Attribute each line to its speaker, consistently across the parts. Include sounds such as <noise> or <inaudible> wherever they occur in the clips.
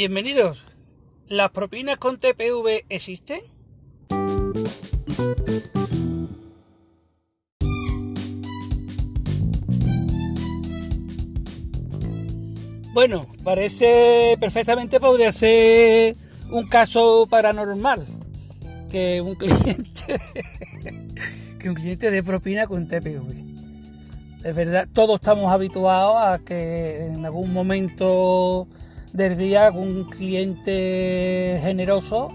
Speaker 1: Bienvenidos. ¿Las propinas con TPV existen? Bueno, parece perfectamente podría ser un caso paranormal que un cliente <laughs> que un cliente de propina con TPV. Es verdad, todos estamos habituados a que en algún momento del día algún cliente generoso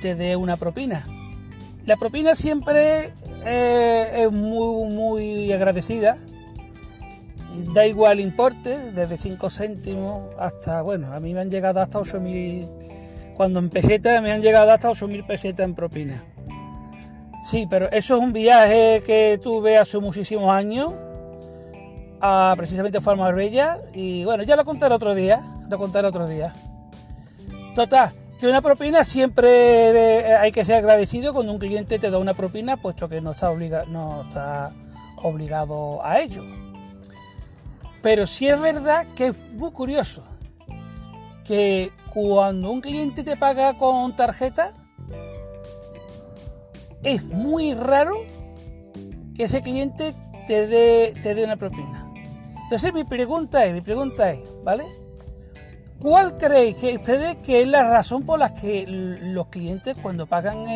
Speaker 1: te dé una propina. La propina siempre eh, es muy, muy agradecida. Da igual importe, desde 5 céntimos hasta, bueno, a mí me han llegado hasta 8.000, cuando en pesetas me han llegado hasta 8.000 pesetas en propina. Sí, pero eso es un viaje que tuve hace muchísimos años a precisamente fue a y bueno, ya lo contaré otro día, lo contaré otro día. Total, que una propina siempre hay que ser agradecido cuando un cliente te da una propina, puesto que no está, obliga, no está obligado a ello. Pero sí es verdad que es muy curioso que cuando un cliente te paga con tarjeta, es muy raro que ese cliente te dé, te dé una propina. Entonces mi pregunta es, mi pregunta es, ¿vale? ¿Cuál creéis que ustedes que es la razón por la que los clientes cuando pagan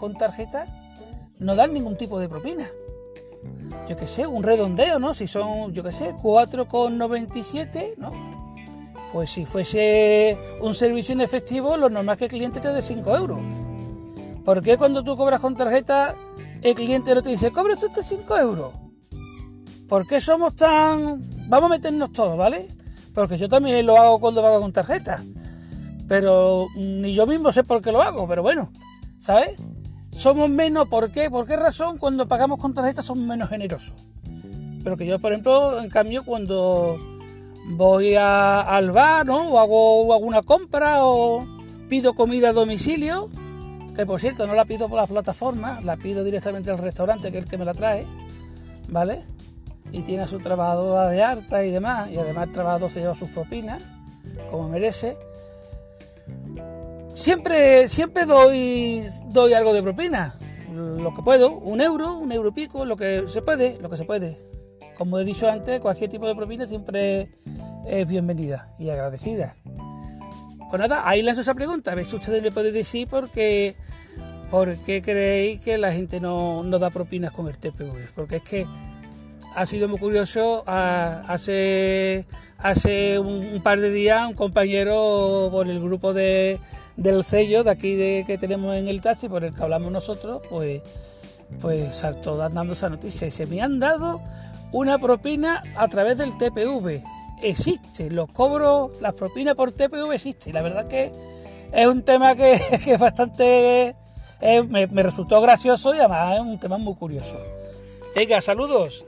Speaker 1: con tarjeta no dan ningún tipo de propina? Yo qué sé, un redondeo, ¿no? Si son, yo qué sé, 4,97, ¿no? Pues si fuese un servicio en efectivo, lo normal es que el cliente te dé 5 euros. ¿Por qué cuando tú cobras con tarjeta el cliente no te dice, cobra usted 5 euros? ¿Por qué somos tan vamos a meternos todos, ¿vale? Porque yo también lo hago cuando pago con tarjeta. Pero ni yo mismo sé por qué lo hago, pero bueno, ¿sabes? Somos menos, ¿por qué? ¿Por qué razón cuando pagamos con tarjeta somos menos generosos? Pero que yo, por ejemplo, en cambio, cuando voy al bar, ¿no? O hago alguna compra o pido comida a domicilio, que por cierto no la pido por la plataforma, la pido directamente al restaurante, que es el que me la trae, ¿vale? Y tiene a su trabajadora de harta y demás, y además el trabajador se lleva sus propinas, como merece. Siempre, siempre doy, doy algo de propina, lo que puedo, un euro, un euro y pico, lo que se puede, lo que se puede. Como he dicho antes, cualquier tipo de propina siempre es bienvenida y agradecida. Pues nada, ahí lanzo esa pregunta, a ver si ustedes me pueden decir por qué, por qué creéis que la gente no, no da propinas con el TPV, porque es que ha sido muy curioso. Hace, hace un, par de días un compañero por el grupo de, del sello de aquí de, que tenemos en el taxi, por el que hablamos nosotros, pues, pues saltó dando esa noticia. Y se me han dado una propina a través del TPV. Existe, los cobros, las propinas por TPV existe. La verdad que es un tema que, <laughs> que bastante... me resultó gracioso y además es un tema muy curioso. Venga, saludos.